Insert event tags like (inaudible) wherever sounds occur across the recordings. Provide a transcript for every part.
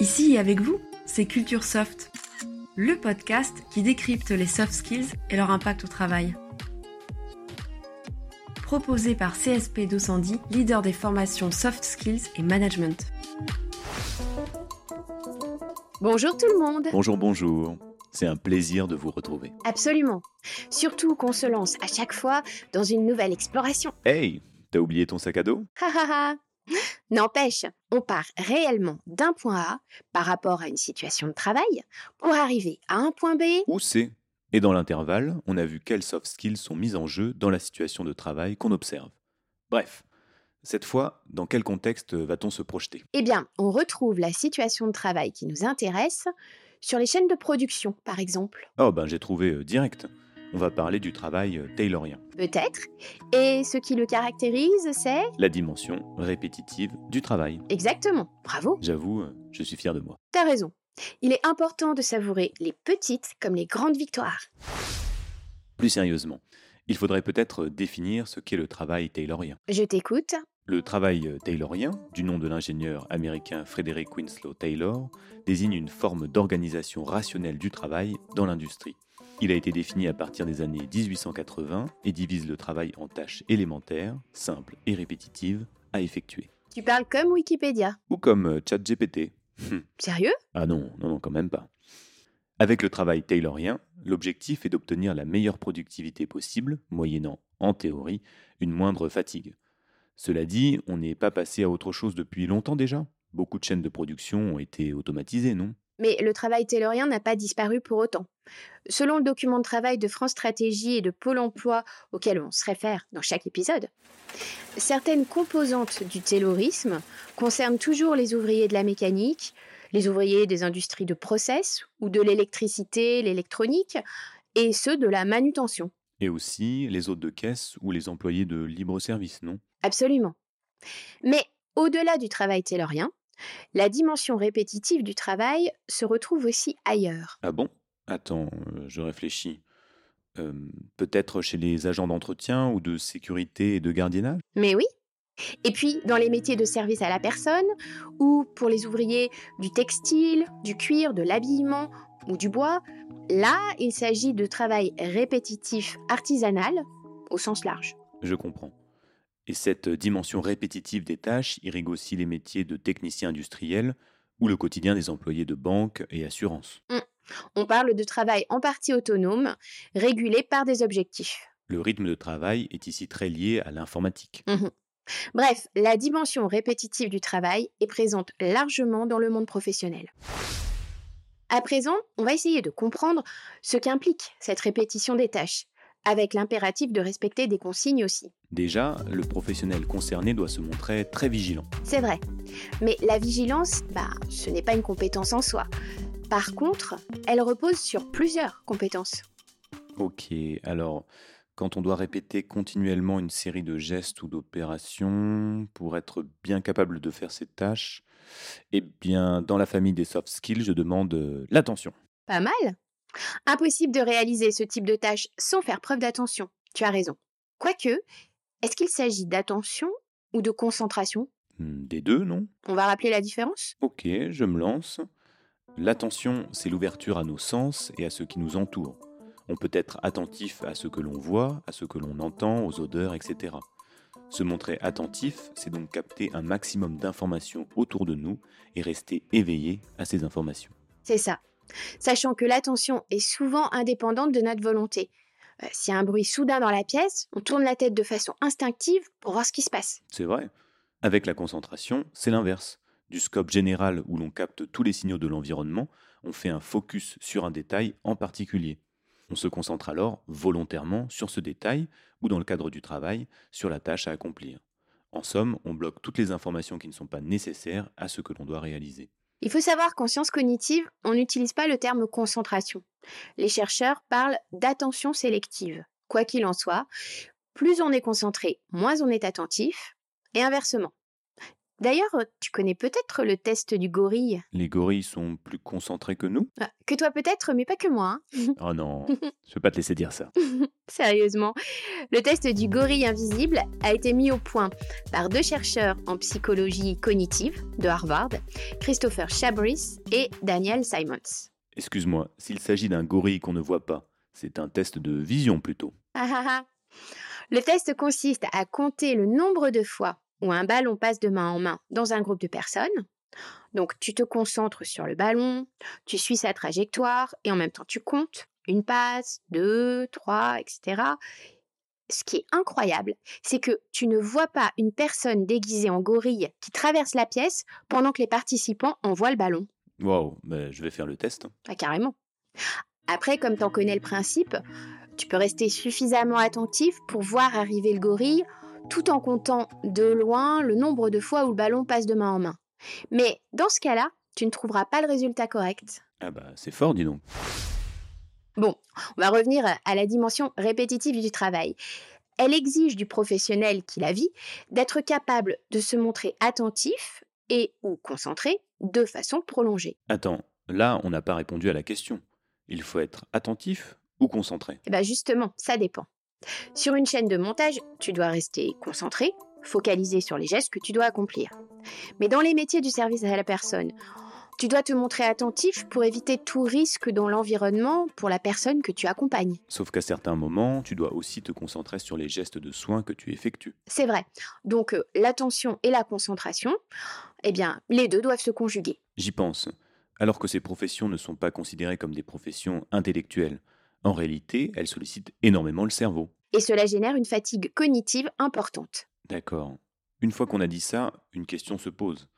Ici et avec vous, c'est Culture Soft, le podcast qui décrypte les soft skills et leur impact au travail. Proposé par CSP 210, leader des formations soft skills et management. Bonjour tout le monde. Bonjour, bonjour. C'est un plaisir de vous retrouver. Absolument. Surtout qu'on se lance à chaque fois dans une nouvelle exploration. Hey, t'as oublié ton sac à dos? Ha ha ha. N'empêche, on part réellement d'un point A par rapport à une situation de travail pour arriver à un point B. Où c'est Et dans l'intervalle, on a vu quelles soft skills sont mises en jeu dans la situation de travail qu'on observe. Bref, cette fois, dans quel contexte va-t-on se projeter? Eh bien, on retrouve la situation de travail qui nous intéresse sur les chaînes de production, par exemple. Oh ben j'ai trouvé euh, direct. On va parler du travail euh, taylorien. Peut-être. Et ce qui le caractérise, c'est... La dimension répétitive du travail. Exactement. Bravo. J'avoue, euh, je suis fier de moi. T'as raison. Il est important de savourer les petites comme les grandes victoires. Plus sérieusement, il faudrait peut-être définir ce qu'est le travail taylorien. Je t'écoute. Le travail euh, taylorien, du nom de l'ingénieur américain Frederick Winslow Taylor, désigne une forme d'organisation rationnelle du travail dans l'industrie. Il a été défini à partir des années 1880 et divise le travail en tâches élémentaires, simples et répétitives à effectuer. Tu parles comme Wikipédia. Ou comme euh, ChatGPT. Sérieux? Ah non, non, non, quand même pas. Avec le travail taylorien, l'objectif est d'obtenir la meilleure productivité possible, moyennant, en théorie, une moindre fatigue. Cela dit, on n'est pas passé à autre chose depuis longtemps déjà? Beaucoup de chaînes de production ont été automatisées, non? Mais le travail taylorien n'a pas disparu pour autant. Selon le document de travail de France Stratégie et de Pôle Emploi auquel on se réfère dans chaque épisode, certaines composantes du taylorisme concernent toujours les ouvriers de la mécanique, les ouvriers des industries de process ou de l'électricité, l'électronique, et ceux de la manutention. Et aussi les hôtes de caisse ou les employés de libre-service, non? Absolument. Mais au-delà du travail taylorien, la dimension répétitive du travail se retrouve aussi ailleurs. Ah bon? Attends, euh, je réfléchis. Euh, Peut-être chez les agents d'entretien ou de sécurité et de gardiennage? Mais oui. Et puis, dans les métiers de service à la personne, ou pour les ouvriers du textile, du cuir, de l'habillement ou du bois, là, il s'agit de travail répétitif artisanal au sens large. Je comprends. Et cette dimension répétitive des tâches irrigue aussi les métiers de technicien industriel ou le quotidien des employés de banque et assurance. On parle de travail en partie autonome, régulé par des objectifs. Le rythme de travail est ici très lié à l'informatique. Mhm. Bref, la dimension répétitive du travail est présente largement dans le monde professionnel. À présent, on va essayer de comprendre ce qu'implique cette répétition des tâches, avec l'impératif de respecter des consignes aussi. Déjà, le professionnel concerné doit se montrer très vigilant. C'est vrai. Mais la vigilance, bah, ce n'est pas une compétence en soi. Par contre, elle repose sur plusieurs compétences. Ok, alors quand on doit répéter continuellement une série de gestes ou d'opérations pour être bien capable de faire ces tâches, eh bien dans la famille des soft skills, je demande euh, l'attention. Pas mal Impossible de réaliser ce type de tâche sans faire preuve d'attention. Tu as raison. Quoique, est-ce qu'il s'agit d'attention ou de concentration? Hmm, Des deux, non? On va rappeler la différence? Ok, je me lance. L'attention, c'est l'ouverture à nos sens et à ce qui nous entoure. On peut être attentif à ce que l'on voit, à ce que l'on entend, aux odeurs, etc. Se montrer attentif, c'est donc capter un maximum d'informations autour de nous et rester éveillé à ces informations. C'est ça. Sachant que l'attention est souvent indépendante de notre volonté. Euh, S'il y a un bruit soudain dans la pièce, on tourne la tête de façon instinctive pour voir ce qui se passe. C'est vrai. Avec la concentration, c'est l'inverse. Du scope général où l'on capte tous les signaux de l'environnement, on fait un focus sur un détail en particulier. On se concentre alors volontairement sur ce détail ou dans le cadre du travail, sur la tâche à accomplir. En somme, on bloque toutes les informations qui ne sont pas nécessaires à ce que l'on doit réaliser. Il faut savoir qu'en sciences cognitives, on n'utilise pas le terme concentration. Les chercheurs parlent d'attention sélective. Quoi qu'il en soit, plus on est concentré, moins on est attentif, et inversement. D'ailleurs, tu connais peut-être le test du gorille Les gorilles sont plus concentrés que nous Ah, Que toi peut-être, mais pas que moi. hein. (laughs) Oh non, je peux pas te laisser dire ça. (laughs) Sérieusement. Le test du gorille invisible a été mis au point par deux chercheurs en psychologie cognitive de Harvard, Christopher Chabris et Daniel Simons. Excuse-moi, s'il s'agit d'un gorille qu'on ne voit pas, c'est un test de vision plutôt. Ah, ah, ah. Le test consiste à compter le nombre de fois où un ballon passe de main en main dans un groupe de personnes. Donc tu te concentres sur le ballon, tu suis sa trajectoire et en même temps tu comptes une passe, deux, trois, etc. Ce qui est incroyable, c'est que tu ne vois pas une personne déguisée en gorille qui traverse la pièce pendant que les participants envoient le ballon. Waouh, ben, je vais faire le test. Ah, carrément. Après, comme tu en connais le principe, tu peux rester suffisamment attentif pour voir arriver le gorille tout en comptant de loin le nombre de fois où le ballon passe de main en main. Mais dans ce cas-là, tu ne trouveras pas le résultat correct. Ah bah c'est fort, dis donc. Bon, on va revenir à la dimension répétitive du travail. Elle exige du professionnel qui la vit d'être capable de se montrer attentif et ou concentré de façon prolongée. Attends, là on n'a pas répondu à la question. Il faut être attentif ou concentré? Eh bien justement, ça dépend. Sur une chaîne de montage, tu dois rester concentré, focalisé sur les gestes que tu dois accomplir. Mais dans les métiers du service à la personne, tu dois te montrer attentif pour éviter tout risque dans l'environnement pour la personne que tu accompagnes. Sauf qu'à certains moments, tu dois aussi te concentrer sur les gestes de soins que tu effectues. C'est vrai. Donc euh, l'attention et la concentration, eh bien, les deux doivent se conjuguer. J'y pense. Alors que ces professions ne sont pas considérées comme des professions intellectuelles, en réalité, elles sollicitent énormément le cerveau. Et cela génère une fatigue cognitive importante. D'accord. Une fois qu'on a dit ça, une question se pose.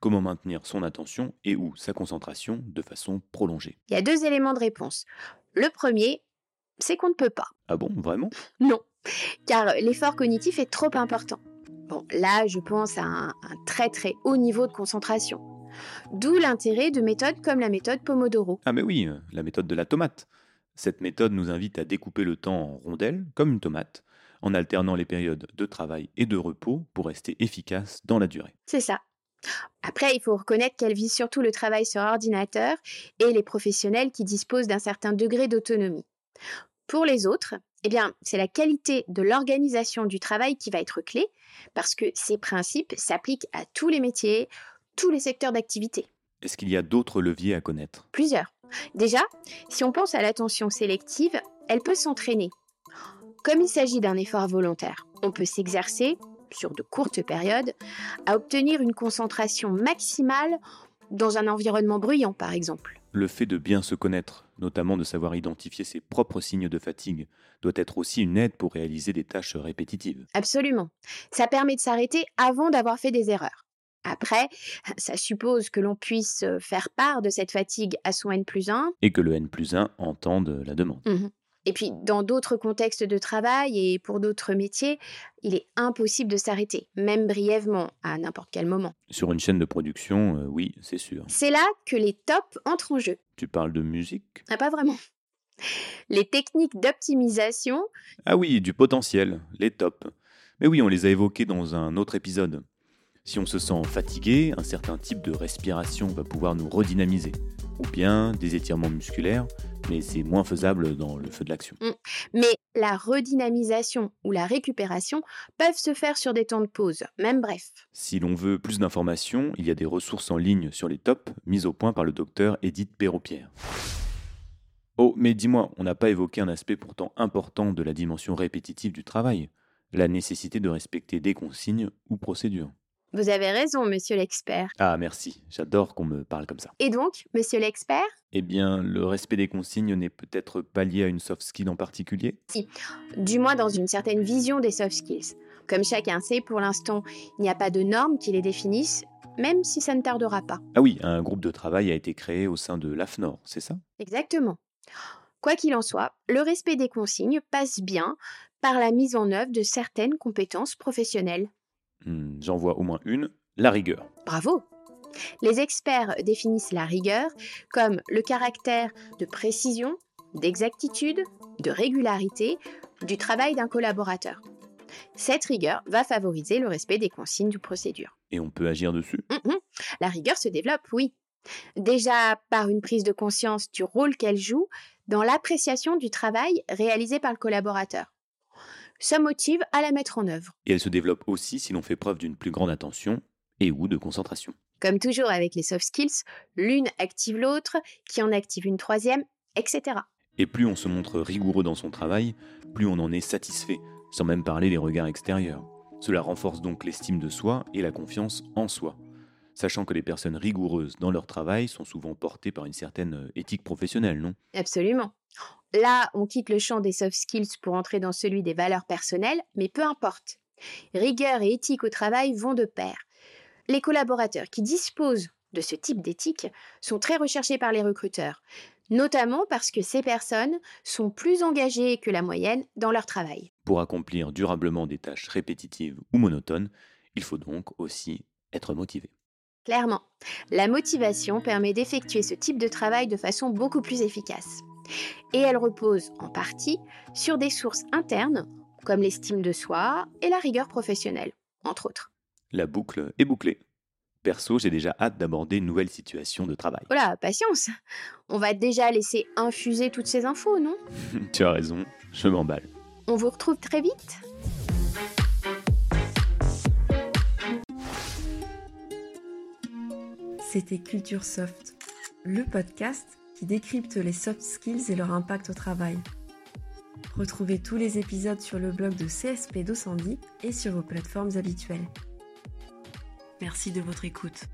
Comment maintenir son attention et ou sa concentration de façon prolongée? Il y a deux éléments de réponse. Le premier, c'est qu'on ne peut pas. Ah bon, vraiment? Non, car l'effort cognitif est trop important. Bon, là, je pense à un, un très très haut niveau de concentration. D'où l'intérêt de méthodes comme la méthode Pomodoro. Ah mais oui, euh, la méthode de la tomate. Cette méthode nous invite à découper le temps en rondelles, comme une tomate, en alternant les périodes de travail et de repos pour rester efficace dans la durée. C'est ça. Après, il faut reconnaître qu'elle vise surtout le travail sur ordinateur et les professionnels qui disposent d'un certain degré d'autonomie. Pour les autres, eh bien, c'est la qualité de l'organisation du travail qui va être clé, parce que ces principes s'appliquent à tous les métiers, tous les secteurs d'activité. Est-ce qu'il y a d'autres leviers à connaître? Plusieurs. Déjà, si on pense à l'attention sélective, elle peut s'entraîner. Comme il s'agit d'un effort volontaire, on peut s'exercer, sur de courtes périodes, à obtenir une concentration maximale dans un environnement bruyant, par exemple. Le fait de bien se connaître, notamment de savoir identifier ses propres signes de fatigue, doit être aussi une aide pour réaliser des tâches répétitives. Absolument. Ça permet de s'arrêter avant d'avoir fait des erreurs. Après, ça suppose que l'on puisse faire part de cette fatigue à son N plus 1. Et que le N plus 1 entende la demande. Mmh et puis, dans d'autres contextes de travail et pour d'autres métiers, il est impossible de s'arrêter, même brièvement, à n'importe quel moment. Sur une chaîne de production, euh, oui, c'est sûr. C'est là que les tops entrent en jeu. Tu parles de musique? Ah, pas vraiment. Les techniques d'optimisation. Ah oui, du potentiel, les tops. Mais oui, on les a évoqués dans un autre épisode. Si on se sent fatigué, un certain type de respiration va pouvoir nous redynamiser. Ou bien des étirements musculaires, mais c'est moins faisable dans le feu de l'action. Mais la redynamisation ou la récupération peuvent se faire sur des temps de pause, même bref. Si l'on veut plus d'informations, il y a des ressources en ligne sur les tops mises au point par le docteur Edith Perrault-Pierre. Oh, mais dis-moi, on n'a pas évoqué un aspect pourtant important de la dimension répétitive du travail, la nécessité de respecter des consignes ou procédures. Vous avez raison, monsieur l'expert. Ah, merci, j'adore qu'on me parle comme ça. Et donc, monsieur l'expert? Eh bien, le respect des consignes n'est peut-être pas lié à une soft skill en particulier? Si, du moins dans une certaine vision des soft skills. Comme chacun sait, pour l'instant, il n'y a pas de normes qui les définissent, même si ça ne tardera pas. Ah oui, un groupe de travail a été créé au sein de l'AFNOR, c'est ça? Exactement. Quoi qu'il en soit, le respect des consignes passe bien par la mise en œuvre de certaines compétences professionnelles. Hmm, J'en vois au moins une, la rigueur. Bravo Les experts définissent la rigueur comme le caractère de précision, d'exactitude, de régularité du travail d'un collaborateur. Cette rigueur va favoriser le respect des consignes du procédure. Et on peut agir dessus? Mhm. La rigueur se développe, oui. Déjà par une prise de conscience du rôle qu'elle joue dans l'appréciation du travail réalisé par le collaborateur. Ça motive à la mettre en œuvre. Et elle se développe aussi si l'on fait preuve d'une plus grande attention et ou de concentration. Comme toujours avec les soft skills, l'une active l'autre, qui en active une troisième, etc. Et plus on se montre rigoureux dans son travail, plus on en est satisfait, sans même parler des regards extérieurs. Cela renforce donc l'estime de soi et la confiance en soi. Sachant que les personnes rigoureuses dans leur travail sont souvent portées par une certaine euh, éthique professionnelle, non? Absolument. Là, on quitte le champ des soft skills pour entrer dans celui des valeurs personnelles, mais peu importe. Rigueur et éthique au travail vont de pair. Les collaborateurs qui disposent de ce type d'éthique sont très recherchés par les recruteurs, notamment parce que ces personnes sont plus engagées que la moyenne dans leur travail. Pour accomplir durablement des tâches répétitives ou monotones, il faut donc aussi être motivé. Clairement, la motivation permet d'effectuer ce type de travail de façon beaucoup plus efficace. Et elle repose en partie sur des sources internes comme l'estime de soi et la rigueur professionnelle, entre autres. La boucle est bouclée. Perso, j'ai déjà hâte d'aborder une nouvelle situation de travail. Voilà, patience. On va déjà laisser infuser toutes ces infos, non? (laughs) Tu as raison, je m'emballe. On vous retrouve très vite C'était Culture Soft, le podcast qui décrypte les soft skills et leur impact au travail. Retrouvez tous les épisodes sur le blog de CSP Docendie et sur vos plateformes habituelles. Merci de votre écoute.